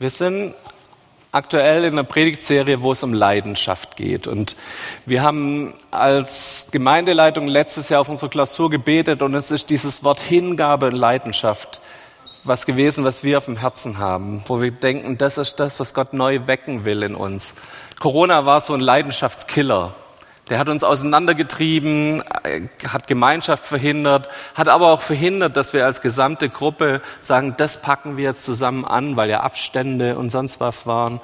Wir sind aktuell in einer Predigtserie, wo es um Leidenschaft geht. Und wir haben als Gemeindeleitung letztes Jahr auf unsere Klausur gebetet und es ist dieses Wort Hingabe und Leidenschaft was gewesen, was wir auf dem Herzen haben, wo wir denken, das ist das, was Gott neu wecken will in uns. Corona war so ein Leidenschaftskiller. Der hat uns auseinandergetrieben, hat Gemeinschaft verhindert, hat aber auch verhindert, dass wir als gesamte Gruppe sagen, das packen wir jetzt zusammen an, weil ja Abstände und sonst was waren.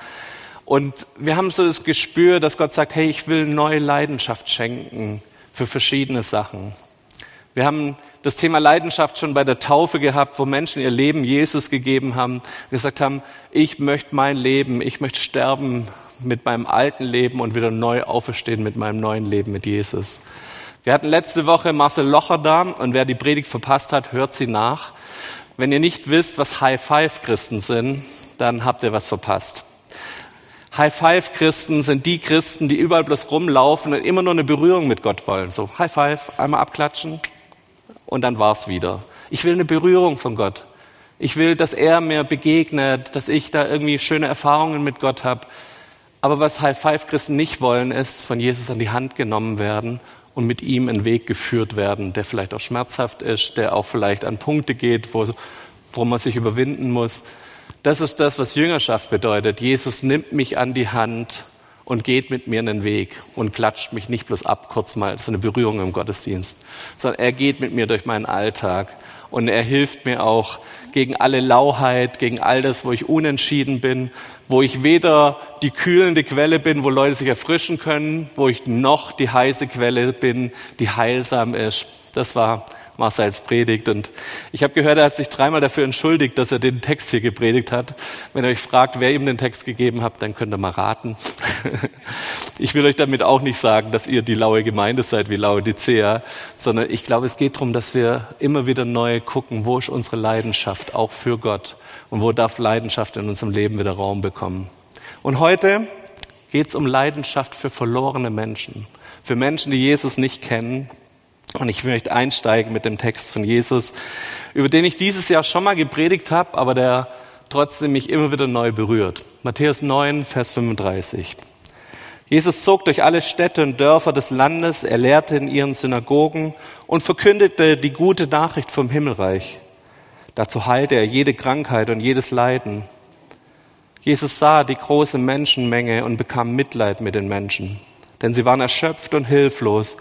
Und wir haben so das Gespür, dass Gott sagt, hey, ich will neue Leidenschaft schenken für verschiedene Sachen. Wir haben das Thema Leidenschaft schon bei der Taufe gehabt, wo Menschen ihr Leben Jesus gegeben haben, gesagt haben, ich möchte mein Leben, ich möchte sterben mit meinem alten Leben und wieder neu auferstehen mit meinem neuen Leben mit Jesus. Wir hatten letzte Woche Marcel Locher da und wer die Predigt verpasst hat, hört sie nach. Wenn ihr nicht wisst, was High-Five-Christen sind, dann habt ihr was verpasst. High-Five-Christen sind die Christen, die überall bloß rumlaufen und immer nur eine Berührung mit Gott wollen. So, High-Five, einmal abklatschen und dann war's wieder. Ich will eine Berührung von Gott. Ich will, dass er mir begegnet, dass ich da irgendwie schöne Erfahrungen mit Gott habe. Aber was High-Five-Christen nicht wollen, ist von Jesus an die Hand genommen werden und mit ihm einen Weg geführt werden, der vielleicht auch schmerzhaft ist, der auch vielleicht an Punkte geht, wo, wo man sich überwinden muss. Das ist das, was Jüngerschaft bedeutet. Jesus nimmt mich an die Hand und geht mit mir einen Weg und klatscht mich nicht bloß ab, kurz mal so eine Berührung im Gottesdienst, sondern er geht mit mir durch meinen Alltag und er hilft mir auch gegen alle Lauheit, gegen all das, wo ich unentschieden bin, wo ich weder die kühlende Quelle bin, wo Leute sich erfrischen können, wo ich noch die heiße Quelle bin, die heilsam ist. Das war Marcels Predigt. Und ich habe gehört, er hat sich dreimal dafür entschuldigt, dass er den Text hier gepredigt hat. Wenn ihr euch fragt, wer ihm den Text gegeben hat, dann könnt ihr mal raten. ich will euch damit auch nicht sagen, dass ihr die laue Gemeinde seid wie Laodicea, sondern ich glaube, es geht darum, dass wir immer wieder neu gucken, wo ist unsere Leidenschaft auch für Gott und wo darf Leidenschaft in unserem Leben wieder Raum bekommen. Und heute geht es um Leidenschaft für verlorene Menschen, für Menschen, die Jesus nicht kennen und ich möchte einsteigen mit dem Text von Jesus, über den ich dieses Jahr schon mal gepredigt habe, aber der trotzdem mich immer wieder neu berührt. Matthäus 9, Vers 35. Jesus zog durch alle Städte und Dörfer des Landes, er lehrte in ihren Synagogen und verkündete die gute Nachricht vom Himmelreich. Dazu heilte er jede Krankheit und jedes Leiden. Jesus sah die große Menschenmenge und bekam Mitleid mit den Menschen, denn sie waren erschöpft und hilflos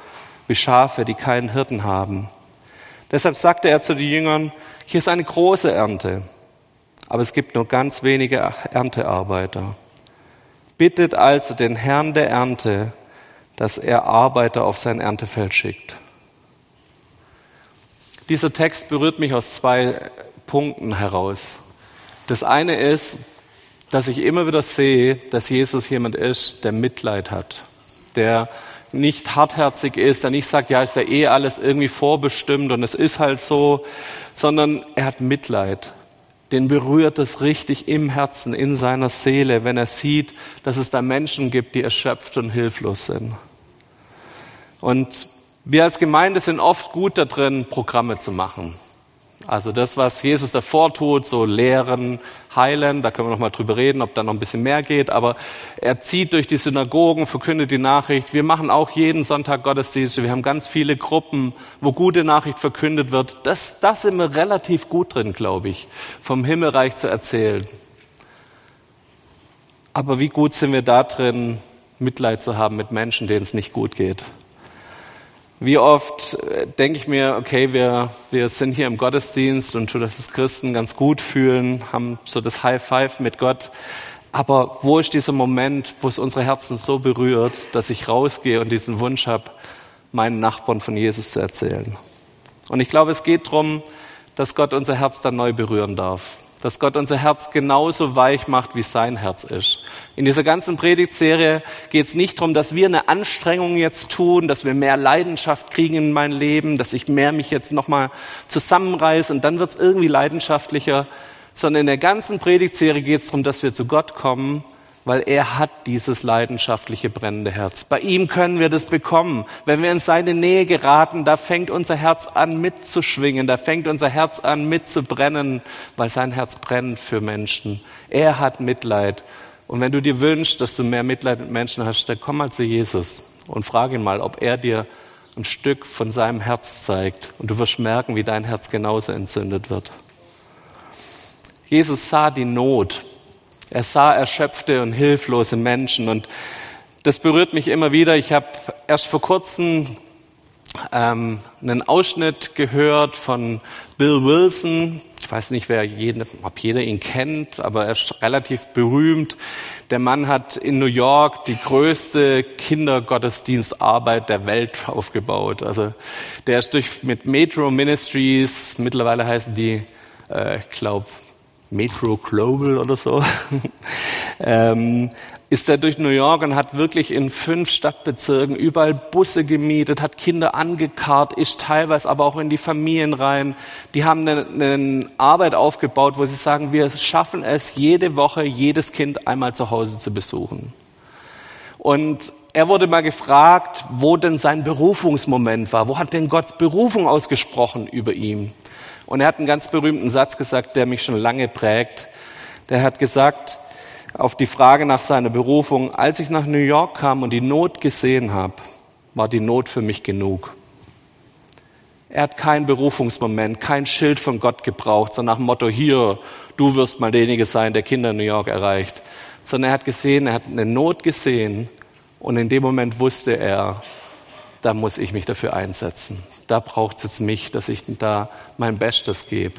wie Schafe, die keinen Hirten haben. Deshalb sagte er zu den Jüngern, hier ist eine große Ernte, aber es gibt nur ganz wenige Erntearbeiter. Bittet also den Herrn der Ernte, dass er Arbeiter auf sein Erntefeld schickt. Dieser Text berührt mich aus zwei Punkten heraus. Das eine ist, dass ich immer wieder sehe, dass Jesus jemand ist, der Mitleid hat, der nicht hartherzig ist, der nicht sagt, ja, ist ja eh alles irgendwie vorbestimmt und es ist halt so, sondern er hat Mitleid. Den berührt es richtig im Herzen, in seiner Seele, wenn er sieht, dass es da Menschen gibt, die erschöpft und hilflos sind. Und wir als Gemeinde sind oft gut da drin, Programme zu machen. Also das, was Jesus davor tut, so lehren, heilen, da können wir noch mal drüber reden, ob da noch ein bisschen mehr geht, aber er zieht durch die Synagogen, verkündet die Nachricht. Wir machen auch jeden Sonntag Gottesdienste. Wir haben ganz viele Gruppen, wo gute Nachricht verkündet wird. Das, das sind wir relativ gut drin, glaube ich, vom Himmelreich zu erzählen. Aber wie gut sind wir da drin, Mitleid zu haben mit Menschen, denen es nicht gut geht? Wie oft äh, denke ich mir, okay, wir, wir sind hier im Gottesdienst und tun das Christen ganz gut fühlen, haben so das High Five mit Gott. Aber wo ist dieser Moment, wo es unsere Herzen so berührt, dass ich rausgehe und diesen Wunsch habe, meinen Nachbarn von Jesus zu erzählen? Und ich glaube, es geht darum, dass Gott unser Herz dann neu berühren darf dass Gott unser Herz genauso weich macht, wie sein Herz ist. In dieser ganzen Predigtserie geht es nicht darum, dass wir eine Anstrengung jetzt tun, dass wir mehr Leidenschaft kriegen in mein Leben, dass ich mehr mich jetzt nochmal zusammenreiße und dann wird es irgendwie leidenschaftlicher, sondern in der ganzen Predigtserie geht es darum, dass wir zu Gott kommen, weil er hat dieses leidenschaftliche brennende Herz. Bei ihm können wir das bekommen. Wenn wir in seine Nähe geraten, da fängt unser Herz an mitzuschwingen, da fängt unser Herz an mitzubrennen, weil sein Herz brennt für Menschen. Er hat Mitleid. Und wenn du dir wünschst, dass du mehr Mitleid mit Menschen hast, dann komm mal zu Jesus und frag ihn mal, ob er dir ein Stück von seinem Herz zeigt. Und du wirst merken, wie dein Herz genauso entzündet wird. Jesus sah die Not er sah erschöpfte und hilflose Menschen und das berührt mich immer wieder. Ich habe erst vor kurzem ähm, einen Ausschnitt gehört von Bill Wilson. Ich weiß nicht, wer jeden, ob jeder ihn kennt, aber er ist relativ berühmt. Der Mann hat in New York die größte Kindergottesdienstarbeit der Welt aufgebaut. Also der ist durch mit Metro Ministries, mittlerweile heißen die, äh, glaube, Metro Global oder so, ähm, ist er durch New York und hat wirklich in fünf Stadtbezirken überall Busse gemietet, hat Kinder angekarrt, ist teilweise aber auch in die Familien rein. Die haben eine, eine Arbeit aufgebaut, wo sie sagen, wir schaffen es, jede Woche jedes Kind einmal zu Hause zu besuchen. Und er wurde mal gefragt, wo denn sein Berufungsmoment war. Wo hat denn Gott Berufung ausgesprochen über ihn? Und er hat einen ganz berühmten Satz gesagt, der mich schon lange prägt. Der hat gesagt, auf die Frage nach seiner Berufung, als ich nach New York kam und die Not gesehen habe, war die Not für mich genug. Er hat keinen Berufungsmoment, kein Schild von Gott gebraucht, so nach dem Motto, hier, du wirst mal derjenige sein, der Kinder in New York erreicht. Sondern er hat gesehen, er hat eine Not gesehen und in dem Moment wusste er, da muss ich mich dafür einsetzen da braucht es jetzt mich, dass ich da mein Bestes gebe.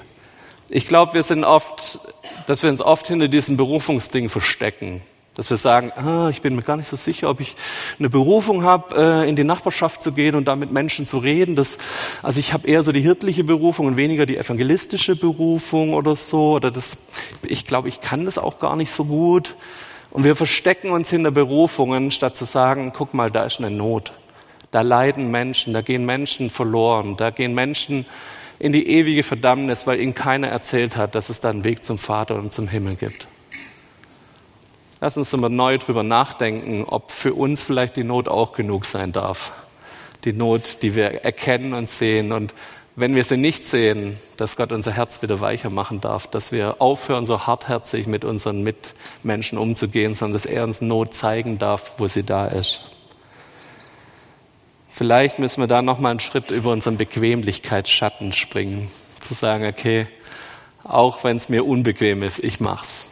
Ich glaube, wir sind oft, dass wir uns oft hinter diesem Berufungsding verstecken. Dass wir sagen, ah, ich bin mir gar nicht so sicher, ob ich eine Berufung habe, äh, in die Nachbarschaft zu gehen und da mit Menschen zu reden. Das, also ich habe eher so die hirtliche Berufung und weniger die evangelistische Berufung oder so. Oder das, ich glaube, ich kann das auch gar nicht so gut. Und wir verstecken uns hinter Berufungen, statt zu sagen, guck mal, da ist eine Not. Da leiden Menschen, da gehen Menschen verloren, da gehen Menschen in die ewige Verdammnis, weil ihnen keiner erzählt hat, dass es da einen Weg zum Vater und zum Himmel gibt. Lass uns immer neu drüber nachdenken, ob für uns vielleicht die Not auch genug sein darf. Die Not, die wir erkennen und sehen. Und wenn wir sie nicht sehen, dass Gott unser Herz wieder weicher machen darf, dass wir aufhören, so hartherzig mit unseren Mitmenschen umzugehen, sondern dass er uns Not zeigen darf, wo sie da ist. Vielleicht müssen wir da noch mal einen Schritt über unseren Bequemlichkeitsschatten springen, zu sagen, okay, auch wenn es mir unbequem ist, ich mach's.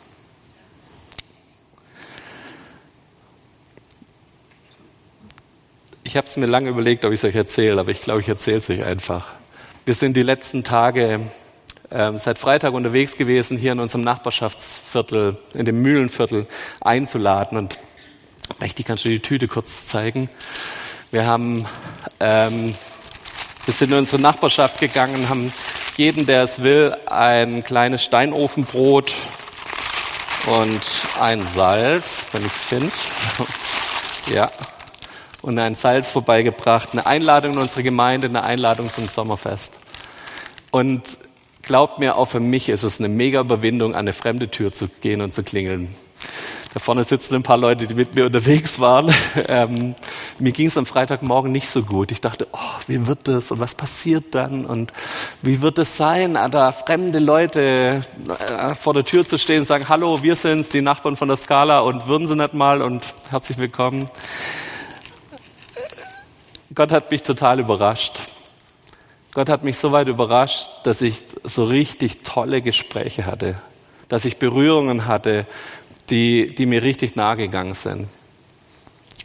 Ich habe es mir lange überlegt, ob ich es euch erzähle, aber ich glaube, ich erzähle es euch einfach. Wir sind die letzten Tage äh, seit Freitag unterwegs gewesen, hier in unserem Nachbarschaftsviertel, in dem Mühlenviertel einzuladen. Und Mächtig, kannst du die Tüte kurz zeigen? Wir haben, ähm, wir sind in unsere Nachbarschaft gegangen, haben jeden, der es will, ein kleines Steinofenbrot und ein Salz, wenn ich es finde. ja. Und ein Salz vorbeigebracht, eine Einladung in unsere Gemeinde, eine Einladung zum Sommerfest. Und glaubt mir, auch für mich ist es eine mega Überwindung, an eine fremde Tür zu gehen und zu klingeln. Da vorne sitzen ein paar Leute, die mit mir unterwegs waren. Ähm, mir ging es am Freitagmorgen nicht so gut. Ich dachte, oh, wie wird das und was passiert dann und wie wird es sein, da fremde Leute äh, vor der Tür zu stehen und sagen, hallo, wir sind's, die Nachbarn von der Skala und würden Sie nicht mal und herzlich willkommen. Gott hat mich total überrascht. Gott hat mich so weit überrascht, dass ich so richtig tolle Gespräche hatte, dass ich Berührungen hatte, die, die mir richtig nahe gegangen sind.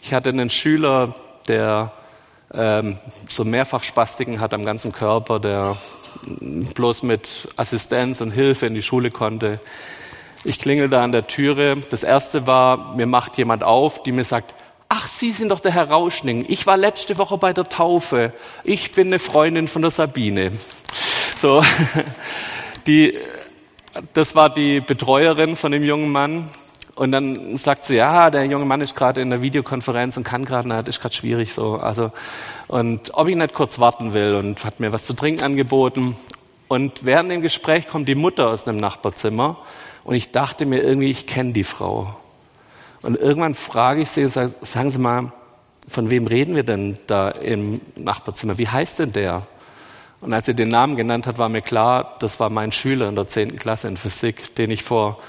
Ich hatte einen Schüler, der ähm, so mehrfach Spastiken hat am ganzen Körper, der bloß mit Assistenz und Hilfe in die Schule konnte. Ich klingel da an der Türe. Das erste war, mir macht jemand auf, die mir sagt, ach, Sie sind doch der Herr Rauschning. Ich war letzte Woche bei der Taufe. Ich bin eine Freundin von der Sabine. So, die, das war die Betreuerin von dem jungen Mann. Und dann sagt sie, ja, der junge Mann ist gerade in der Videokonferenz und kann gerade nicht, ist gerade schwierig so. Also, und ob ich nicht kurz warten will und hat mir was zu trinken angeboten. Und während dem Gespräch kommt die Mutter aus dem Nachbarzimmer und ich dachte mir irgendwie, ich kenne die Frau. Und irgendwann frage ich sie, sagen Sie mal, von wem reden wir denn da im Nachbarzimmer? Wie heißt denn der? Und als sie den Namen genannt hat, war mir klar, das war mein Schüler in der 10. Klasse in Physik, den ich vor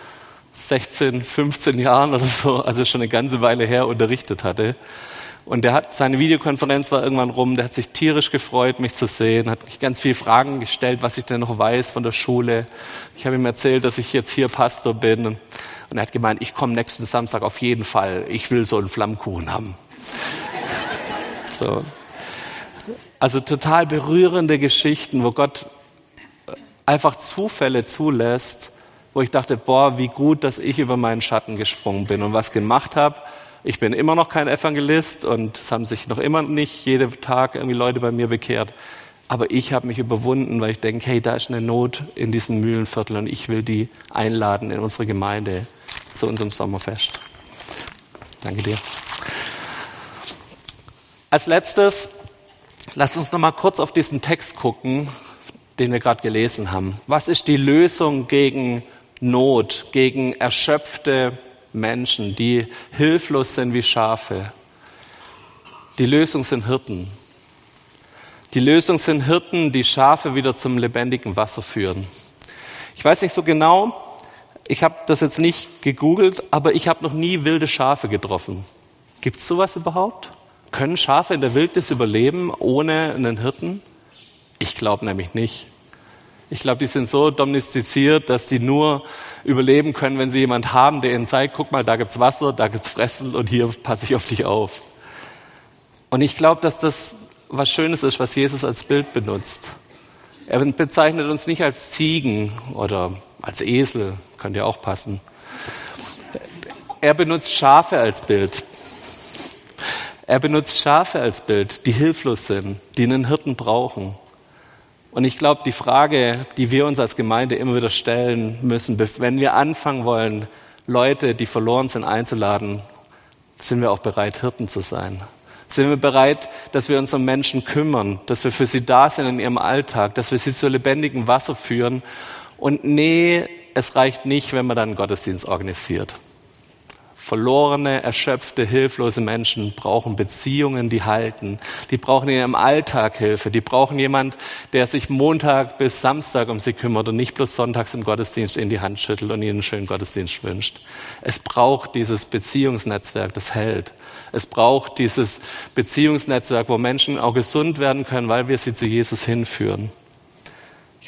16, 15 Jahren oder so, also schon eine ganze Weile her, unterrichtet hatte. Und der hat, seine Videokonferenz war irgendwann rum, der hat sich tierisch gefreut, mich zu sehen, hat mich ganz viele Fragen gestellt, was ich denn noch weiß von der Schule. Ich habe ihm erzählt, dass ich jetzt hier Pastor bin. Und er hat gemeint, ich komme nächsten Samstag auf jeden Fall. Ich will so einen Flammkuchen haben. So. Also total berührende Geschichten, wo Gott einfach Zufälle zulässt, wo ich dachte, boah, wie gut, dass ich über meinen Schatten gesprungen bin und was gemacht habe. Ich bin immer noch kein Evangelist und es haben sich noch immer nicht jeden Tag irgendwie Leute bei mir bekehrt. Aber ich habe mich überwunden, weil ich denke, hey, da ist eine Not in diesem Mühlenviertel und ich will die einladen in unsere Gemeinde zu unserem Sommerfest. Danke dir. Als letztes, lass uns noch mal kurz auf diesen Text gucken, den wir gerade gelesen haben. Was ist die Lösung gegen Not, gegen erschöpfte Menschen, die hilflos sind wie Schafe. Die Lösung sind Hirten. Die Lösung sind Hirten, die Schafe wieder zum lebendigen Wasser führen. Ich weiß nicht so genau, ich habe das jetzt nicht gegoogelt, aber ich habe noch nie wilde Schafe getroffen. Gibt es sowas überhaupt? Können Schafe in der Wildnis überleben ohne einen Hirten? Ich glaube nämlich nicht. Ich glaube, die sind so domestiziert, dass die nur überleben können, wenn sie jemand haben, der ihnen zeigt, guck mal, da gibt's Wasser, da gibt's Fressen und hier passe ich auf dich auf. Und ich glaube, dass das was Schönes ist, was Jesus als Bild benutzt. Er bezeichnet uns nicht als Ziegen oder als Esel, könnte ja auch passen. Er benutzt Schafe als Bild. Er benutzt Schafe als Bild, die hilflos sind, die einen Hirten brauchen. Und ich glaube, die Frage, die wir uns als Gemeinde immer wieder stellen müssen, wenn wir anfangen wollen, Leute, die verloren sind, einzuladen, sind wir auch bereit, Hirten zu sein. Sind wir bereit, dass wir uns um Menschen kümmern, dass wir für sie da sind in ihrem Alltag, dass wir sie zu lebendigem Wasser führen. Und nee, es reicht nicht, wenn man dann Gottesdienst organisiert. Verlorene, erschöpfte, hilflose Menschen brauchen Beziehungen, die halten. Die brauchen in ihrem Alltag Hilfe. Die brauchen jemand, der sich Montag bis Samstag um sie kümmert und nicht bloß sonntags im Gottesdienst in die Hand schüttelt und ihnen einen schönen Gottesdienst wünscht. Es braucht dieses Beziehungsnetzwerk, das hält. Es braucht dieses Beziehungsnetzwerk, wo Menschen auch gesund werden können, weil wir sie zu Jesus hinführen.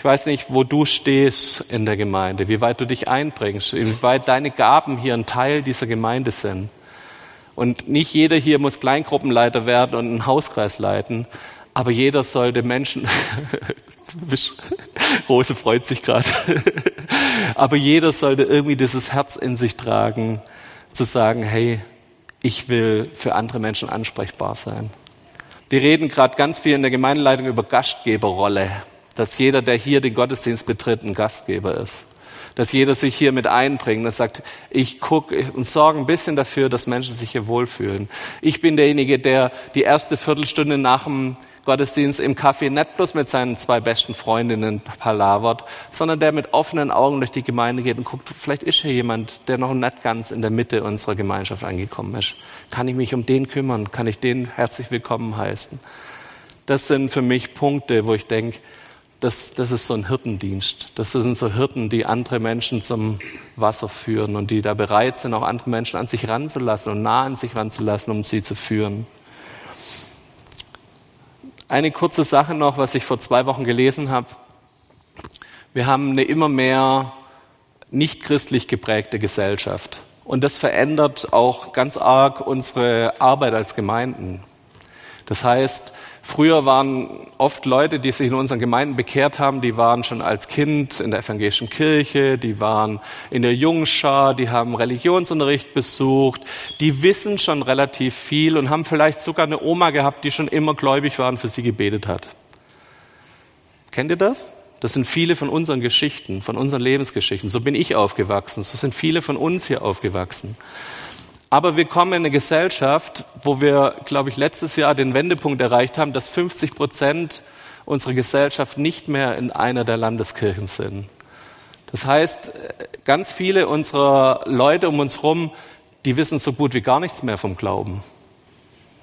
Ich weiß nicht, wo du stehst in der Gemeinde, wie weit du dich einbringst, wie weit deine Gaben hier ein Teil dieser Gemeinde sind. Und nicht jeder hier muss Kleingruppenleiter werden und einen Hauskreis leiten, aber jeder sollte Menschen, Rose freut sich gerade, aber jeder sollte irgendwie dieses Herz in sich tragen, zu sagen, hey, ich will für andere Menschen ansprechbar sein. Wir reden gerade ganz viel in der Gemeindeleitung über Gastgeberrolle dass jeder, der hier den Gottesdienst betritt, ein Gastgeber ist. Dass jeder sich hier mit einbringt und sagt, ich gucke und sorge ein bisschen dafür, dass Menschen sich hier wohlfühlen. Ich bin derjenige, der die erste Viertelstunde nach dem Gottesdienst im Café nicht bloß mit seinen zwei besten Freundinnen palavert, sondern der mit offenen Augen durch die Gemeinde geht und guckt, vielleicht ist hier jemand, der noch nicht ganz in der Mitte unserer Gemeinschaft angekommen ist. Kann ich mich um den kümmern? Kann ich den herzlich willkommen heißen? Das sind für mich Punkte, wo ich denke, das, das ist so ein Hirtendienst. Das sind so Hirten, die andere Menschen zum Wasser führen und die da bereit sind, auch andere Menschen an sich ranzulassen und nah an sich ranzulassen, um sie zu führen. Eine kurze Sache noch, was ich vor zwei Wochen gelesen habe. Wir haben eine immer mehr nicht christlich geprägte Gesellschaft. Und das verändert auch ganz arg unsere Arbeit als Gemeinden. Das heißt, Früher waren oft Leute, die sich in unseren Gemeinden bekehrt haben, die waren schon als Kind in der evangelischen Kirche, die waren in der Jungschar, die haben Religionsunterricht besucht, die wissen schon relativ viel und haben vielleicht sogar eine Oma gehabt, die schon immer gläubig war und für sie gebetet hat. Kennt ihr das? Das sind viele von unseren Geschichten, von unseren Lebensgeschichten. So bin ich aufgewachsen, so sind viele von uns hier aufgewachsen. Aber wir kommen in eine Gesellschaft, wo wir, glaube ich, letztes Jahr den Wendepunkt erreicht haben, dass 50 Prozent unserer Gesellschaft nicht mehr in einer der Landeskirchen sind. Das heißt, ganz viele unserer Leute um uns herum, die wissen so gut wie gar nichts mehr vom Glauben.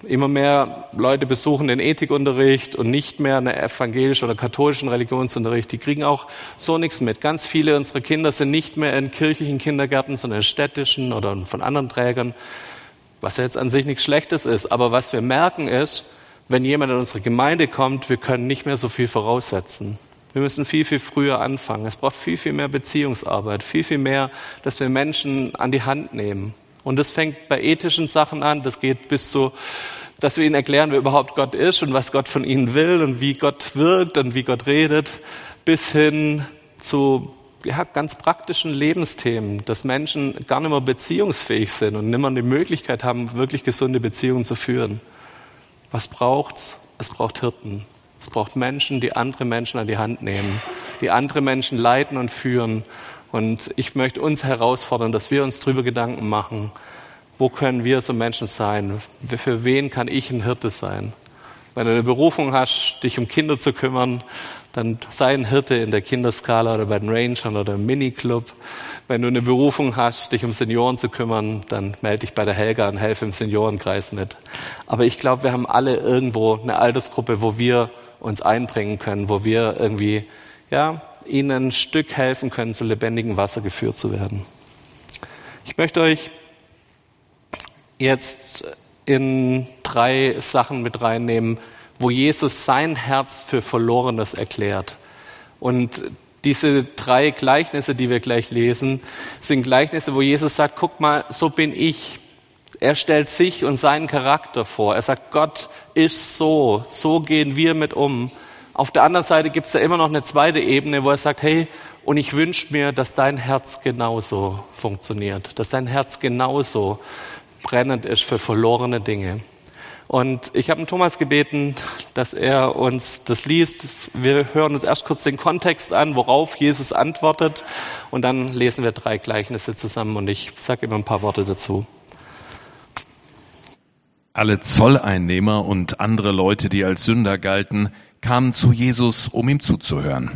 Immer mehr Leute besuchen den Ethikunterricht und nicht mehr einen evangelischen oder katholischen Religionsunterricht. Die kriegen auch so nichts mit. Ganz viele unserer Kinder sind nicht mehr in kirchlichen Kindergärten, sondern in städtischen oder von anderen Trägern, was jetzt an sich nichts Schlechtes ist. Aber was wir merken ist, wenn jemand in unsere Gemeinde kommt, wir können nicht mehr so viel voraussetzen. Wir müssen viel, viel früher anfangen. Es braucht viel, viel mehr Beziehungsarbeit, viel, viel mehr, dass wir Menschen an die Hand nehmen. Und das fängt bei ethischen Sachen an, das geht bis zu, dass wir ihnen erklären, wer überhaupt Gott ist und was Gott von ihnen will und wie Gott wirkt und wie Gott redet, bis hin zu ja, ganz praktischen Lebensthemen, dass Menschen gar nicht mehr beziehungsfähig sind und nicht mehr die Möglichkeit haben, wirklich gesunde Beziehungen zu führen. Was braucht's? Es braucht Hirten. Es braucht Menschen, die andere Menschen an die Hand nehmen, die andere Menschen leiten und führen und ich möchte uns herausfordern, dass wir uns darüber Gedanken machen, wo können wir so Menschen sein? Für wen kann ich ein Hirte sein? Wenn du eine Berufung hast, dich um Kinder zu kümmern, dann sei ein Hirte in der Kinderskala oder bei den Rangern oder im Miniclub. Wenn du eine Berufung hast, dich um Senioren zu kümmern, dann melde dich bei der Helga und helfe im Seniorenkreis mit. Aber ich glaube, wir haben alle irgendwo eine Altersgruppe, wo wir uns einbringen können, wo wir irgendwie, ja, ihnen ein Stück helfen können, zu lebendigem Wasser geführt zu werden. Ich möchte euch jetzt in drei Sachen mit reinnehmen, wo Jesus sein Herz für Verlorenes erklärt. Und diese drei Gleichnisse, die wir gleich lesen, sind Gleichnisse, wo Jesus sagt, guck mal, so bin ich. Er stellt sich und seinen Charakter vor. Er sagt, Gott ist so, so gehen wir mit um. Auf der anderen Seite gibt es da immer noch eine zweite Ebene, wo er sagt, hey, und ich wünsche mir, dass dein Herz genauso funktioniert, dass dein Herz genauso brennend ist für verlorene Dinge. Und ich habe Thomas gebeten, dass er uns das liest. Wir hören uns erst kurz den Kontext an, worauf Jesus antwortet, und dann lesen wir drei Gleichnisse zusammen und ich sage ihm ein paar Worte dazu. Alle Zolleinnehmer und andere Leute, die als Sünder galten, kamen zu Jesus, um ihm zuzuhören.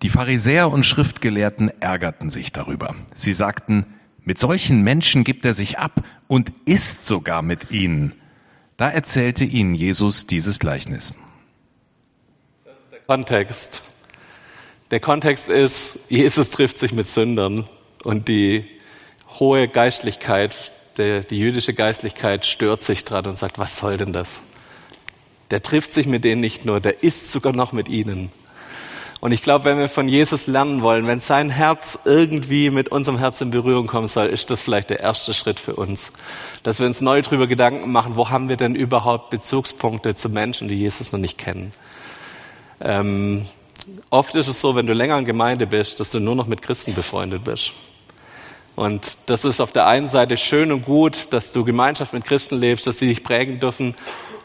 Die Pharisäer und Schriftgelehrten ärgerten sich darüber. Sie sagten, mit solchen Menschen gibt er sich ab und isst sogar mit ihnen. Da erzählte ihnen Jesus dieses Gleichnis. Das ist der Kontext. Der Kontext ist, Jesus trifft sich mit Sündern und die hohe Geistlichkeit, der, die jüdische Geistlichkeit stört sich dran und sagt, was soll denn das? der trifft sich mit denen nicht nur, der isst sogar noch mit ihnen. Und ich glaube, wenn wir von Jesus lernen wollen, wenn sein Herz irgendwie mit unserem Herz in Berührung kommen soll, ist das vielleicht der erste Schritt für uns. Dass wir uns neu darüber Gedanken machen, wo haben wir denn überhaupt Bezugspunkte zu Menschen, die Jesus noch nicht kennen. Ähm, oft ist es so, wenn du länger in Gemeinde bist, dass du nur noch mit Christen befreundet bist. Und das ist auf der einen Seite schön und gut, dass du Gemeinschaft mit Christen lebst, dass die dich prägen dürfen.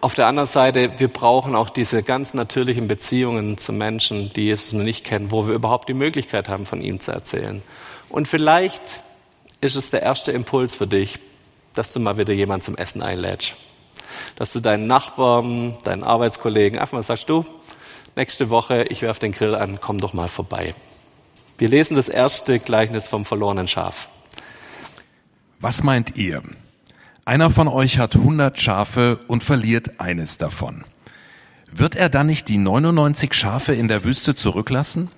Auf der anderen Seite, wir brauchen auch diese ganz natürlichen Beziehungen zu Menschen, die Jesus noch nicht kennen, wo wir überhaupt die Möglichkeit haben, von ihm zu erzählen. Und vielleicht ist es der erste Impuls für dich, dass du mal wieder jemanden zum Essen einlädst. Dass du deinen Nachbarn, deinen Arbeitskollegen einfach mal sagst, du, nächste Woche, ich werfe den Grill an, komm doch mal vorbei. Wir lesen das erste Gleichnis vom verlorenen Schaf. Was meint ihr? Einer von euch hat hundert Schafe und verliert eines davon. Wird er dann nicht die 99 Schafe in der Wüste zurücklassen?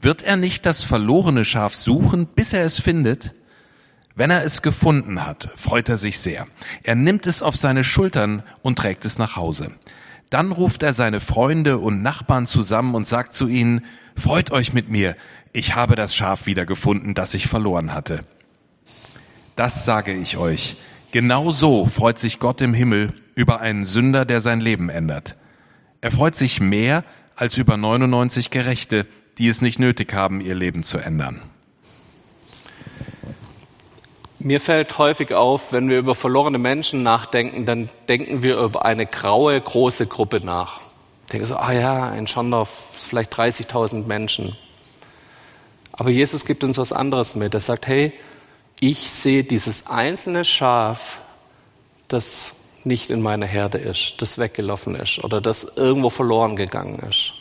Wird er nicht das verlorene Schaf suchen, bis er es findet? Wenn er es gefunden hat, freut er sich sehr. Er nimmt es auf seine Schultern und trägt es nach Hause. Dann ruft er seine Freunde und Nachbarn zusammen und sagt zu ihnen, Freut euch mit mir, ich habe das Schaf wiedergefunden, das ich verloren hatte. Das sage ich euch. Genau so freut sich Gott im Himmel über einen Sünder, der sein Leben ändert. Er freut sich mehr als über 99 Gerechte, die es nicht nötig haben, ihr Leben zu ändern. Mir fällt häufig auf, wenn wir über verlorene Menschen nachdenken, dann denken wir über eine graue, große Gruppe nach. Ich denke so, ah ja, ein Schondorf, vielleicht 30.000 Menschen. Aber Jesus gibt uns was anderes mit. Er sagt, hey, ich sehe dieses einzelne Schaf, das nicht in meiner Herde ist, das weggelaufen ist oder das irgendwo verloren gegangen ist.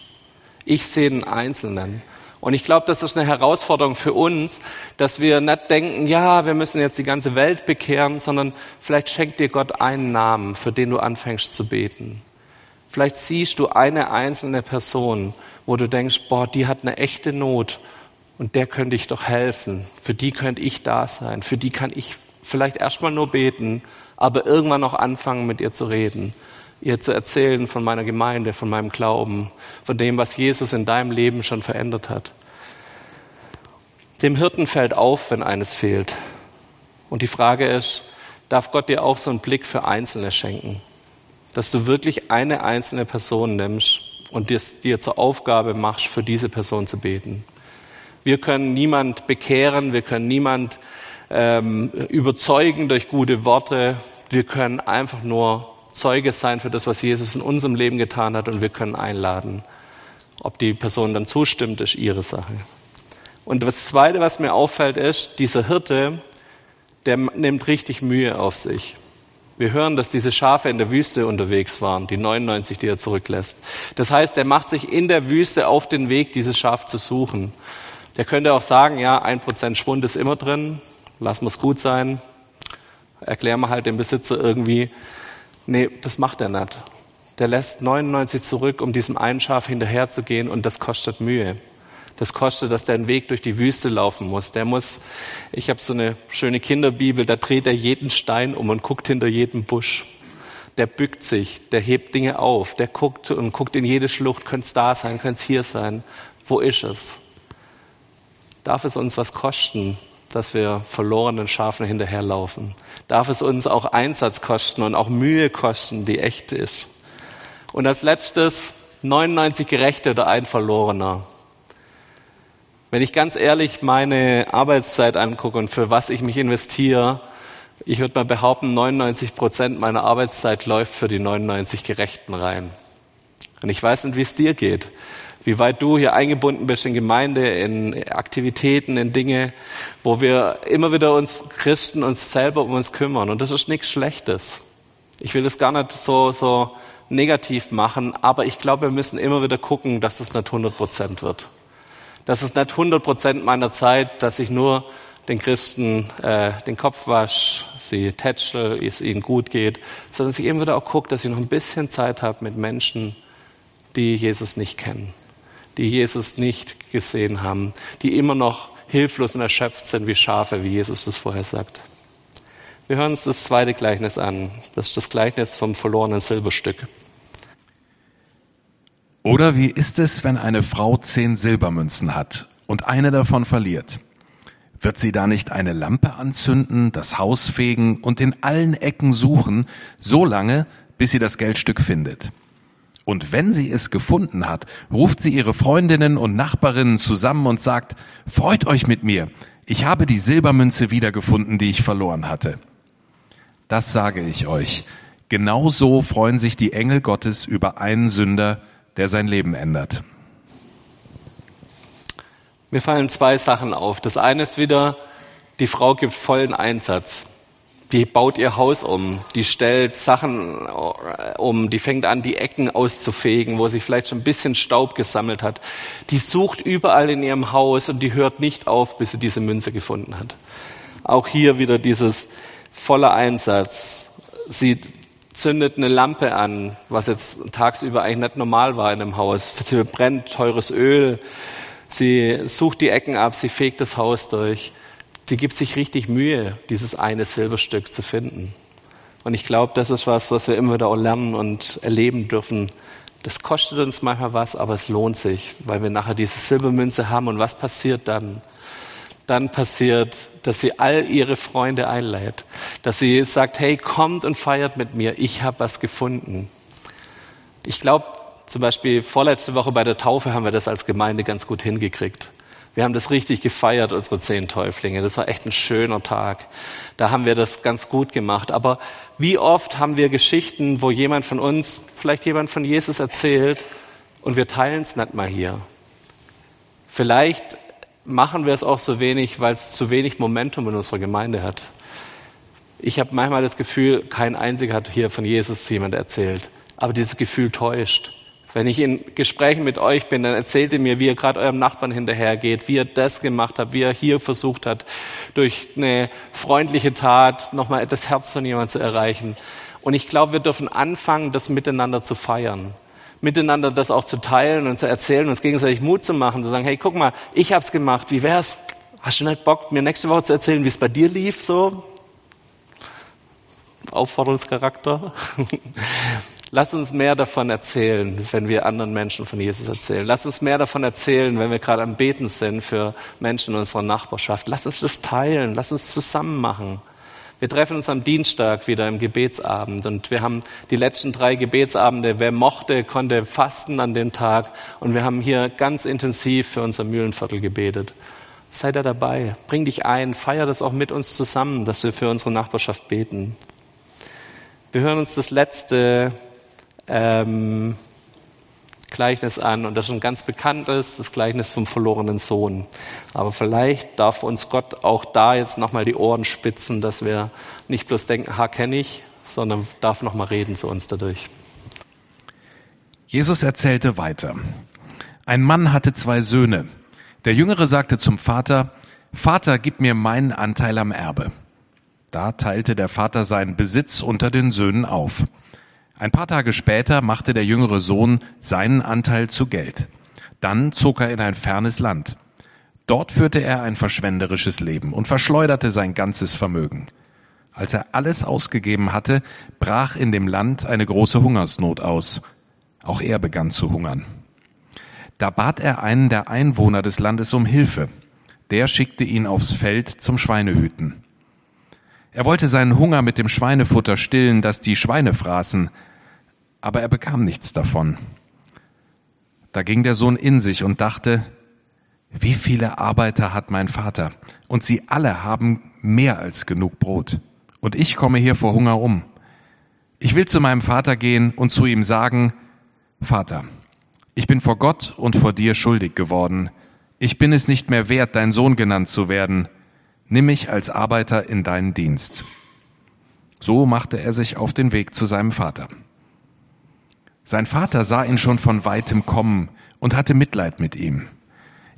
Ich sehe den Einzelnen. Und ich glaube, das ist eine Herausforderung für uns, dass wir nicht denken, ja, wir müssen jetzt die ganze Welt bekehren, sondern vielleicht schenkt dir Gott einen Namen, für den du anfängst zu beten. Vielleicht siehst du eine einzelne Person, wo du denkst, boah, die hat eine echte Not und der könnte ich doch helfen. Für die könnte ich da sein. Für die kann ich vielleicht erstmal nur beten, aber irgendwann noch anfangen, mit ihr zu reden ihr zu erzählen von meiner Gemeinde, von meinem Glauben, von dem, was Jesus in deinem Leben schon verändert hat. Dem Hirten fällt auf, wenn eines fehlt. Und die Frage ist, darf Gott dir auch so einen Blick für Einzelne schenken? Dass du wirklich eine einzelne Person nimmst und dir zur Aufgabe machst, für diese Person zu beten. Wir können niemand bekehren, wir können niemand ähm, überzeugen durch gute Worte. Wir können einfach nur Zeuge sein für das, was Jesus in unserem Leben getan hat und wir können einladen. Ob die Person dann zustimmt, ist ihre Sache. Und das Zweite, was mir auffällt, ist, dieser Hirte, der nimmt richtig Mühe auf sich. Wir hören, dass diese Schafe in der Wüste unterwegs waren, die 99, die er zurücklässt. Das heißt, er macht sich in der Wüste auf den Weg, dieses Schaf zu suchen. Der könnte auch sagen, ja, ein Prozent Schwund ist immer drin, lassen wir es gut sein, erklären wir halt dem Besitzer irgendwie, Nee, das macht er nicht. Der lässt 99 zurück, um diesem einen Schaf hinterherzugehen und das kostet Mühe. Das kostet, dass der einen Weg durch die Wüste laufen muss. Der muss, ich habe so eine schöne Kinderbibel, da dreht er jeden Stein um und guckt hinter jedem Busch. Der bückt sich, der hebt Dinge auf, der guckt und guckt in jede Schlucht, könnte es da sein, könnte es hier sein. Wo ist es? Darf es uns was kosten, dass wir verlorenen Schafen hinterherlaufen? Darf es uns auch Einsatz kosten und auch Mühe kosten, die echt ist? Und als letztes 99 Gerechte oder ein Verlorener. Wenn ich ganz ehrlich meine Arbeitszeit angucke und für was ich mich investiere, ich würde mal behaupten, 99 Prozent meiner Arbeitszeit läuft für die 99 Gerechten rein. Und ich weiß nicht, wie es dir geht wie weit du hier eingebunden bist in Gemeinde, in Aktivitäten, in Dinge, wo wir immer wieder uns Christen uns selber um uns kümmern. Und das ist nichts Schlechtes. Ich will das gar nicht so, so negativ machen, aber ich glaube, wir müssen immer wieder gucken, dass es nicht 100 Prozent wird. Das ist nicht 100 Prozent meiner Zeit, dass ich nur den Christen äh, den Kopf wasche, sie tätschel, es ihnen gut geht, sondern dass ich immer wieder auch gucke, dass ich noch ein bisschen Zeit habe mit Menschen, die Jesus nicht kennen die Jesus nicht gesehen haben, die immer noch hilflos und erschöpft sind wie Schafe, wie Jesus das vorher sagt. Wir hören uns das zweite Gleichnis an. Das ist das Gleichnis vom verlorenen Silberstück. Oder wie ist es, wenn eine Frau zehn Silbermünzen hat und eine davon verliert? Wird sie da nicht eine Lampe anzünden, das Haus fegen und in allen Ecken suchen, so lange, bis sie das Geldstück findet? Und wenn sie es gefunden hat, ruft sie ihre Freundinnen und Nachbarinnen zusammen und sagt, freut euch mit mir, ich habe die Silbermünze wiedergefunden, die ich verloren hatte. Das sage ich euch. Genauso freuen sich die Engel Gottes über einen Sünder, der sein Leben ändert. Mir fallen zwei Sachen auf. Das eine ist wieder, die Frau gibt vollen Einsatz die baut ihr Haus um, die stellt Sachen äh, um, die fängt an, die Ecken auszufegen, wo sich vielleicht schon ein bisschen Staub gesammelt hat. Die sucht überall in ihrem Haus und die hört nicht auf, bis sie diese Münze gefunden hat. Auch hier wieder dieses voller Einsatz. Sie zündet eine Lampe an, was jetzt tagsüber eigentlich nicht normal war in einem Haus. Sie brennt teures Öl. Sie sucht die Ecken ab, sie fegt das Haus durch die gibt sich richtig Mühe, dieses eine Silberstück zu finden. Und ich glaube, das ist was, was wir immer wieder auch lernen und erleben dürfen. Das kostet uns manchmal was, aber es lohnt sich, weil wir nachher diese Silbermünze haben. Und was passiert dann? Dann passiert, dass sie all ihre Freunde einlädt, dass sie sagt, hey, kommt und feiert mit mir, ich habe was gefunden. Ich glaube, zum Beispiel vorletzte Woche bei der Taufe haben wir das als Gemeinde ganz gut hingekriegt. Wir haben das richtig gefeiert, unsere zehn Täuflinge. Das war echt ein schöner Tag. Da haben wir das ganz gut gemacht. Aber wie oft haben wir Geschichten, wo jemand von uns, vielleicht jemand von Jesus erzählt und wir teilen es nicht mal hier. Vielleicht machen wir es auch so wenig, weil es zu wenig Momentum in unserer Gemeinde hat. Ich habe manchmal das Gefühl, kein einziger hat hier von Jesus jemand erzählt. Aber dieses Gefühl täuscht. Wenn ich in Gesprächen mit euch bin, dann erzählt ihr mir, wie ihr gerade eurem Nachbarn hinterhergeht, wie ihr das gemacht habt, wie ihr hier versucht habt, durch eine freundliche Tat nochmal das Herz von jemandem zu erreichen. Und ich glaube, wir dürfen anfangen, das miteinander zu feiern. Miteinander das auch zu teilen und zu erzählen, uns gegenseitig Mut zu machen, zu sagen, hey, guck mal, ich hab's gemacht, wie wär's? Hast du nicht Bock, mir nächste Woche zu erzählen, wie es bei dir lief, so? Aufforderungscharakter. Lass uns mehr davon erzählen, wenn wir anderen Menschen von Jesus erzählen. Lass uns mehr davon erzählen, wenn wir gerade am Beten sind für Menschen in unserer Nachbarschaft. Lass uns das teilen. Lass uns zusammen machen. Wir treffen uns am Dienstag wieder im Gebetsabend und wir haben die letzten drei Gebetsabende. Wer mochte, konnte fasten an dem Tag und wir haben hier ganz intensiv für unser Mühlenviertel gebetet. Sei da dabei, bring dich ein, feier das auch mit uns zusammen, dass wir für unsere Nachbarschaft beten. Wir hören uns das letzte ähm, Gleichnis an und das schon ganz bekannt ist, das Gleichnis vom verlorenen Sohn. Aber vielleicht darf uns Gott auch da jetzt nochmal die Ohren spitzen, dass wir nicht bloß denken, ha, kenne ich, sondern darf nochmal reden zu uns dadurch. Jesus erzählte weiter. Ein Mann hatte zwei Söhne. Der Jüngere sagte zum Vater, Vater, gib mir meinen Anteil am Erbe. Da teilte der Vater seinen Besitz unter den Söhnen auf. Ein paar Tage später machte der jüngere Sohn seinen Anteil zu Geld. Dann zog er in ein fernes Land. Dort führte er ein verschwenderisches Leben und verschleuderte sein ganzes Vermögen. Als er alles ausgegeben hatte, brach in dem Land eine große Hungersnot aus. Auch er begann zu hungern. Da bat er einen der Einwohner des Landes um Hilfe. Der schickte ihn aufs Feld zum Schweinehüten. Er wollte seinen Hunger mit dem Schweinefutter stillen, das die Schweine fraßen, aber er bekam nichts davon. Da ging der Sohn in sich und dachte, wie viele Arbeiter hat mein Vater? Und sie alle haben mehr als genug Brot. Und ich komme hier vor Hunger um. Ich will zu meinem Vater gehen und zu ihm sagen, Vater, ich bin vor Gott und vor dir schuldig geworden. Ich bin es nicht mehr wert, dein Sohn genannt zu werden. Nimm mich als Arbeiter in deinen Dienst. So machte er sich auf den Weg zu seinem Vater. Sein Vater sah ihn schon von weitem kommen und hatte Mitleid mit ihm.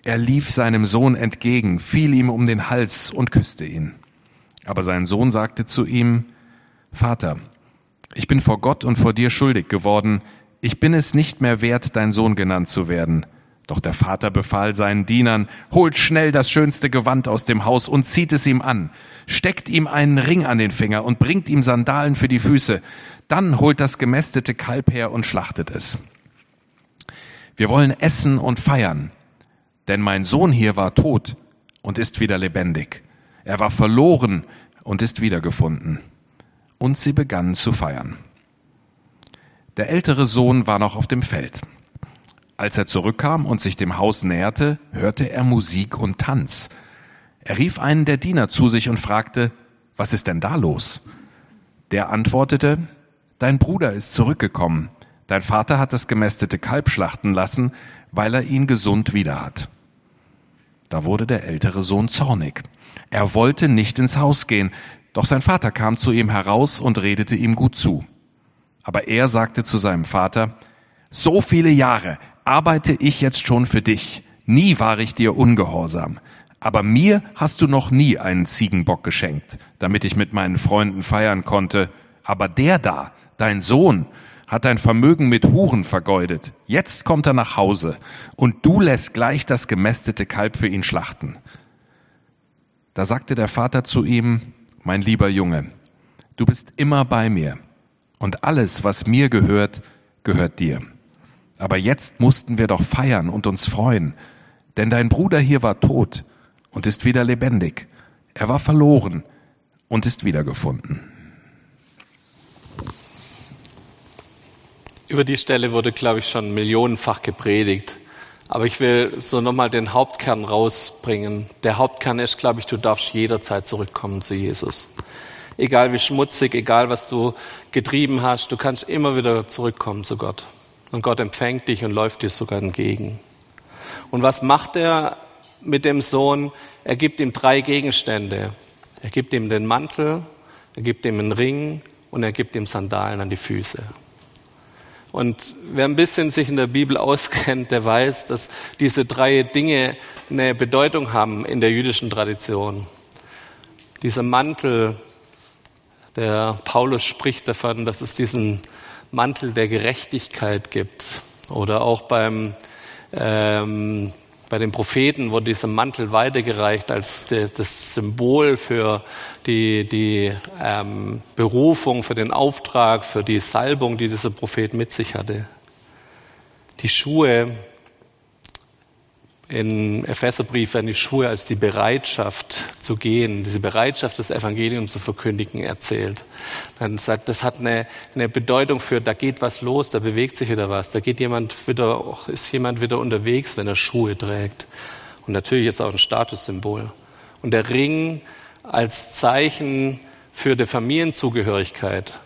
Er lief seinem Sohn entgegen, fiel ihm um den Hals und küsste ihn. Aber sein Sohn sagte zu ihm, Vater, ich bin vor Gott und vor dir schuldig geworden, ich bin es nicht mehr wert, dein Sohn genannt zu werden. Doch der Vater befahl seinen Dienern, holt schnell das schönste Gewand aus dem Haus und zieht es ihm an, steckt ihm einen Ring an den Finger und bringt ihm Sandalen für die Füße, dann holt das gemästete Kalb her und schlachtet es. Wir wollen essen und feiern, denn mein Sohn hier war tot und ist wieder lebendig. Er war verloren und ist wiedergefunden. Und sie begannen zu feiern. Der ältere Sohn war noch auf dem Feld. Als er zurückkam und sich dem Haus näherte, hörte er Musik und Tanz. Er rief einen der Diener zu sich und fragte, was ist denn da los? Der antwortete, dein Bruder ist zurückgekommen. Dein Vater hat das gemästete Kalb schlachten lassen, weil er ihn gesund wieder hat. Da wurde der ältere Sohn zornig. Er wollte nicht ins Haus gehen, doch sein Vater kam zu ihm heraus und redete ihm gut zu. Aber er sagte zu seinem Vater, so viele Jahre arbeite ich jetzt schon für dich. Nie war ich dir ungehorsam. Aber mir hast du noch nie einen Ziegenbock geschenkt, damit ich mit meinen Freunden feiern konnte. Aber der da, dein Sohn, hat dein Vermögen mit Huren vergeudet. Jetzt kommt er nach Hause und du lässt gleich das gemästete Kalb für ihn schlachten. Da sagte der Vater zu ihm, mein lieber Junge, du bist immer bei mir und alles, was mir gehört, gehört dir. Aber jetzt mussten wir doch feiern und uns freuen, denn dein Bruder hier war tot und ist wieder lebendig. Er war verloren und ist wiedergefunden. Über die Stelle wurde, glaube ich, schon millionenfach gepredigt. Aber ich will so nochmal den Hauptkern rausbringen. Der Hauptkern ist, glaube ich, du darfst jederzeit zurückkommen zu Jesus. Egal wie schmutzig, egal was du getrieben hast, du kannst immer wieder zurückkommen zu Gott. Und Gott empfängt dich und läuft dir sogar entgegen. Und was macht er mit dem Sohn? Er gibt ihm drei Gegenstände. Er gibt ihm den Mantel, er gibt ihm einen Ring und er gibt ihm Sandalen an die Füße. Und wer ein bisschen sich in der Bibel auskennt, der weiß, dass diese drei Dinge eine Bedeutung haben in der jüdischen Tradition. Dieser Mantel, der Paulus spricht davon, dass es diesen Mantel der Gerechtigkeit gibt. Oder auch beim ähm, bei den Propheten wurde dieser Mantel weitergereicht als de, das Symbol für die, die ähm, Berufung, für den Auftrag, für die Salbung, die dieser Prophet mit sich hatte. Die Schuhe in Epheserbrief werden die Schuhe als die Bereitschaft zu gehen, diese Bereitschaft, das Evangelium zu verkündigen, erzählt. Dann sagt, das hat eine, eine Bedeutung für, da geht was los, da bewegt sich wieder was, da geht jemand wieder, ist jemand wieder unterwegs, wenn er Schuhe trägt. Und natürlich ist es auch ein Statussymbol. Und der Ring als Zeichen für die Familienzugehörigkeit.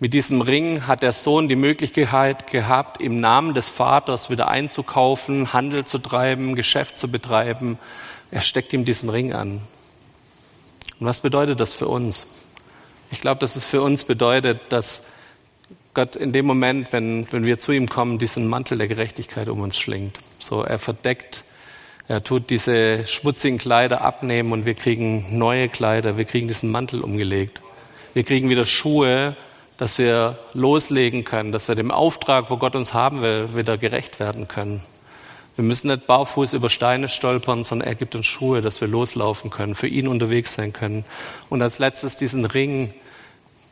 Mit diesem Ring hat der Sohn die Möglichkeit gehabt, im Namen des Vaters wieder einzukaufen, Handel zu treiben, Geschäft zu betreiben. Er steckt ihm diesen Ring an. Und was bedeutet das für uns? Ich glaube, dass es für uns bedeutet, dass Gott in dem Moment, wenn, wenn wir zu ihm kommen, diesen Mantel der Gerechtigkeit um uns schlingt. So, er verdeckt, er tut diese schmutzigen Kleider abnehmen und wir kriegen neue Kleider, wir kriegen diesen Mantel umgelegt. Wir kriegen wieder Schuhe, dass wir loslegen können, dass wir dem Auftrag, wo Gott uns haben will, wieder gerecht werden können. Wir müssen nicht barfuß über Steine stolpern, sondern er gibt uns Schuhe, dass wir loslaufen können, für ihn unterwegs sein können. Und als letztes diesen Ring.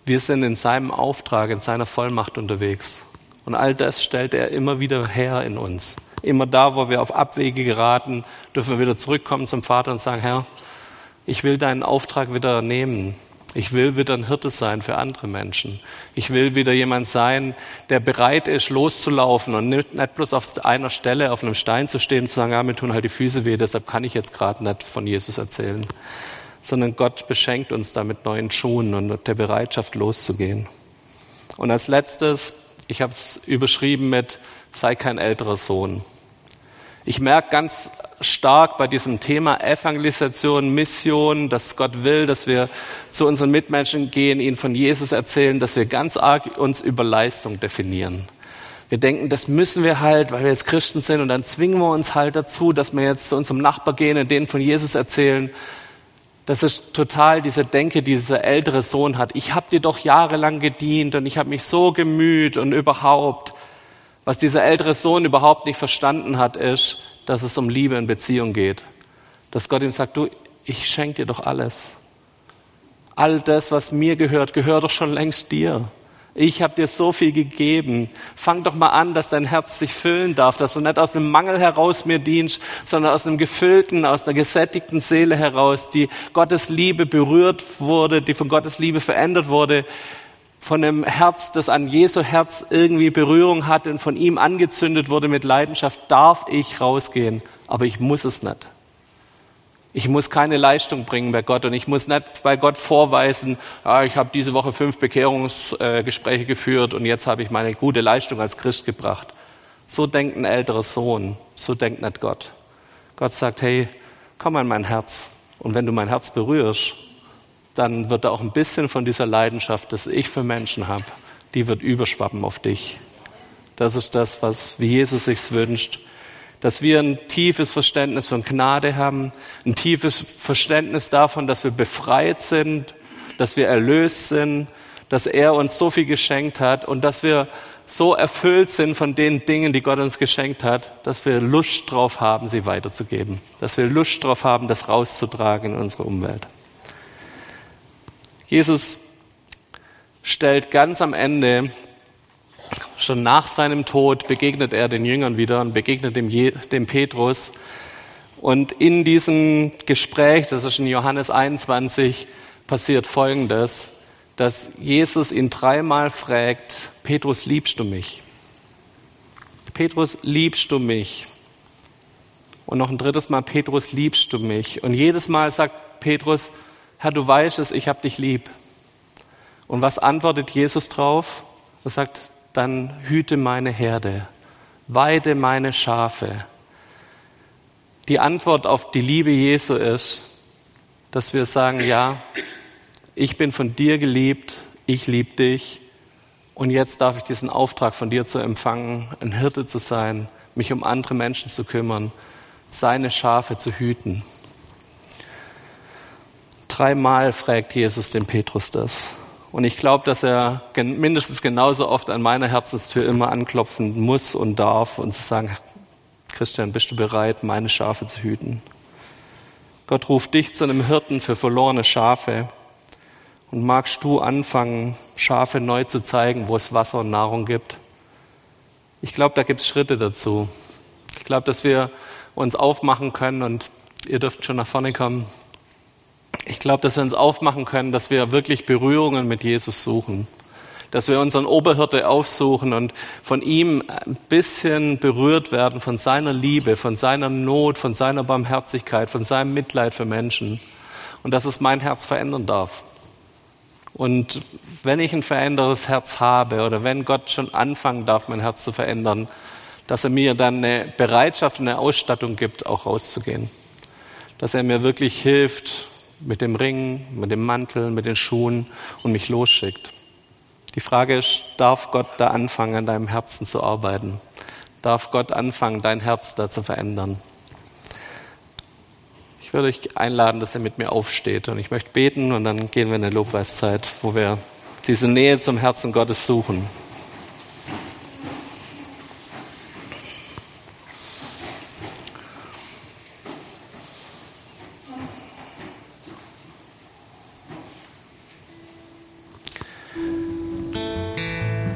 Wir sind in seinem Auftrag, in seiner Vollmacht unterwegs. Und all das stellt er immer wieder her in uns. Immer da, wo wir auf Abwege geraten, dürfen wir wieder zurückkommen zum Vater und sagen, Herr, ich will deinen Auftrag wieder nehmen. Ich will wieder ein Hirte sein für andere Menschen. Ich will wieder jemand sein, der bereit ist, loszulaufen und nicht, nicht bloß auf einer Stelle auf einem Stein zu stehen und zu sagen, ja, mir tun halt die Füße weh, deshalb kann ich jetzt gerade nicht von Jesus erzählen. Sondern Gott beschenkt uns da mit neuen Schuhen und der Bereitschaft loszugehen. Und als letztes, ich habe es überschrieben mit, sei kein älterer Sohn. Ich merke ganz stark bei diesem Thema Evangelisation, Mission, dass Gott will, dass wir zu unseren Mitmenschen gehen, ihnen von Jesus erzählen, dass wir ganz arg uns über Leistung definieren. Wir denken, das müssen wir halt, weil wir jetzt Christen sind und dann zwingen wir uns halt dazu, dass wir jetzt zu unserem Nachbar gehen und denen von Jesus erzählen. Das ist total diese Denke, die dieser ältere Sohn hat. Ich habe dir doch jahrelang gedient und ich habe mich so gemüht und überhaupt. Was dieser ältere Sohn überhaupt nicht verstanden hat, ist, dass es um Liebe in Beziehung geht. Dass Gott ihm sagt, du, ich schenke dir doch alles. All das, was mir gehört, gehört doch schon längst dir. Ich habe dir so viel gegeben. Fang doch mal an, dass dein Herz sich füllen darf, dass du nicht aus einem Mangel heraus mir dienst, sondern aus einem gefüllten, aus einer gesättigten Seele heraus, die Gottes Liebe berührt wurde, die von Gottes Liebe verändert wurde, von einem Herz, das an Jesu Herz irgendwie Berührung hatte und von ihm angezündet wurde mit Leidenschaft, darf ich rausgehen. Aber ich muss es nicht. Ich muss keine Leistung bringen bei Gott und ich muss nicht bei Gott vorweisen, ah, ich habe diese Woche fünf Bekehrungsgespräche geführt und jetzt habe ich meine gute Leistung als Christ gebracht. So denkt ein älterer Sohn, so denkt nicht Gott. Gott sagt, hey, komm an mein Herz und wenn du mein Herz berührst, dann wird da auch ein bisschen von dieser Leidenschaft, das ich für Menschen habe, die wird überschwappen auf dich. Das ist das, was Jesus sich wünscht, dass wir ein tiefes Verständnis von Gnade haben, ein tiefes Verständnis davon, dass wir befreit sind, dass wir erlöst sind, dass er uns so viel geschenkt hat und dass wir so erfüllt sind von den Dingen, die Gott uns geschenkt hat, dass wir Lust drauf haben, sie weiterzugeben, dass wir Lust drauf haben, das rauszutragen in unsere Umwelt. Jesus stellt ganz am Ende, schon nach seinem Tod, begegnet er den Jüngern wieder und begegnet dem, dem Petrus. Und in diesem Gespräch, das ist in Johannes 21, passiert Folgendes, dass Jesus ihn dreimal fragt, Petrus, liebst du mich? Petrus, liebst du mich? Und noch ein drittes Mal, Petrus, liebst du mich? Und jedes Mal sagt Petrus, Herr, du weißt es, ich habe dich lieb. Und was antwortet Jesus drauf? Er sagt, dann hüte meine Herde, weide meine Schafe. Die Antwort auf die Liebe Jesu ist, dass wir sagen, ja, ich bin von dir geliebt, ich liebe dich Und jetzt darf ich diesen Auftrag von dir zu empfangen, ein Hirte zu sein, mich um andere Menschen zu kümmern, seine Schafe zu hüten. Dreimal fragt Jesus den Petrus das. Und ich glaube, dass er mindestens genauso oft an meiner Herzenstür immer anklopfen muss und darf und zu sagen, Christian, bist du bereit, meine Schafe zu hüten? Gott ruft dich zu einem Hirten für verlorene Schafe. Und magst du anfangen, Schafe neu zu zeigen, wo es Wasser und Nahrung gibt? Ich glaube, da gibt es Schritte dazu. Ich glaube, dass wir uns aufmachen können und ihr dürft schon nach vorne kommen. Ich glaube, dass wir uns aufmachen können, dass wir wirklich Berührungen mit Jesus suchen. Dass wir unseren Oberhirte aufsuchen und von ihm ein bisschen berührt werden, von seiner Liebe, von seiner Not, von seiner Barmherzigkeit, von seinem Mitleid für Menschen. Und dass es mein Herz verändern darf. Und wenn ich ein verändertes Herz habe oder wenn Gott schon anfangen darf, mein Herz zu verändern, dass er mir dann eine Bereitschaft, eine Ausstattung gibt, auch rauszugehen. Dass er mir wirklich hilft mit dem Ring, mit dem Mantel, mit den Schuhen und mich losschickt. Die Frage ist, darf Gott da anfangen, an deinem Herzen zu arbeiten? Darf Gott anfangen, dein Herz da zu verändern? Ich würde euch einladen, dass ihr mit mir aufsteht und ich möchte beten und dann gehen wir in eine Lobpreiszeit, wo wir diese Nähe zum Herzen Gottes suchen.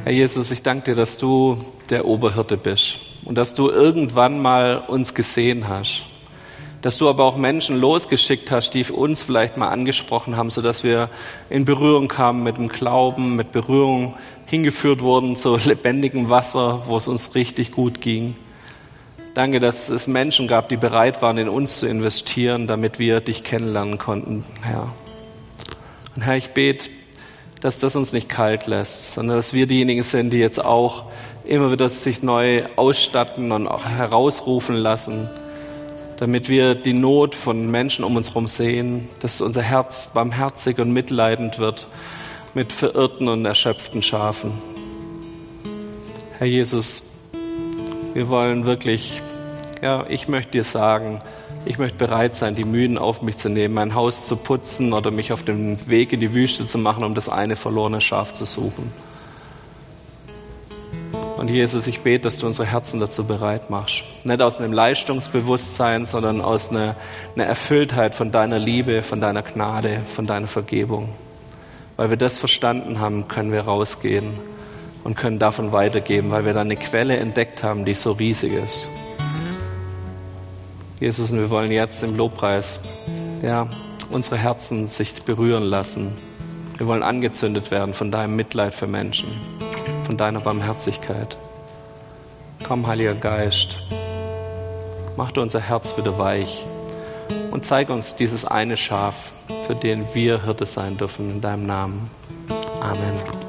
Herr Jesus, ich danke dir, dass du der Oberhirte bist und dass du irgendwann mal uns gesehen hast dass du aber auch Menschen losgeschickt hast, die uns vielleicht mal angesprochen haben, sodass wir in Berührung kamen mit dem Glauben, mit Berührung hingeführt wurden zu lebendigem Wasser, wo es uns richtig gut ging. Danke, dass es Menschen gab, die bereit waren, in uns zu investieren, damit wir dich kennenlernen konnten, Herr. Und Herr, ich bete, dass das uns nicht kalt lässt, sondern dass wir diejenigen sind, die jetzt auch immer wieder sich neu ausstatten und auch herausrufen lassen, damit wir die Not von Menschen um uns herum sehen, dass unser Herz barmherzig und mitleidend wird mit verirrten und erschöpften Schafen. Herr Jesus, wir wollen wirklich, ja, ich möchte dir sagen, ich möchte bereit sein, die Mühen auf mich zu nehmen, mein Haus zu putzen oder mich auf den Weg in die Wüste zu machen, um das eine verlorene Schaf zu suchen. Und Jesus, ich bete, dass du unsere Herzen dazu bereit machst. Nicht aus einem Leistungsbewusstsein, sondern aus einer, einer Erfülltheit von deiner Liebe, von deiner Gnade, von deiner Vergebung. Weil wir das verstanden haben, können wir rausgehen und können davon weitergeben, weil wir da eine Quelle entdeckt haben, die so riesig ist. Jesus, und wir wollen jetzt im Lobpreis ja, unsere Herzen sich berühren lassen. Wir wollen angezündet werden von deinem Mitleid für Menschen von deiner Barmherzigkeit. Komm, Heiliger Geist, mach du unser Herz wieder weich und zeig uns dieses eine Schaf, für den wir Hirte sein dürfen in deinem Namen. Amen.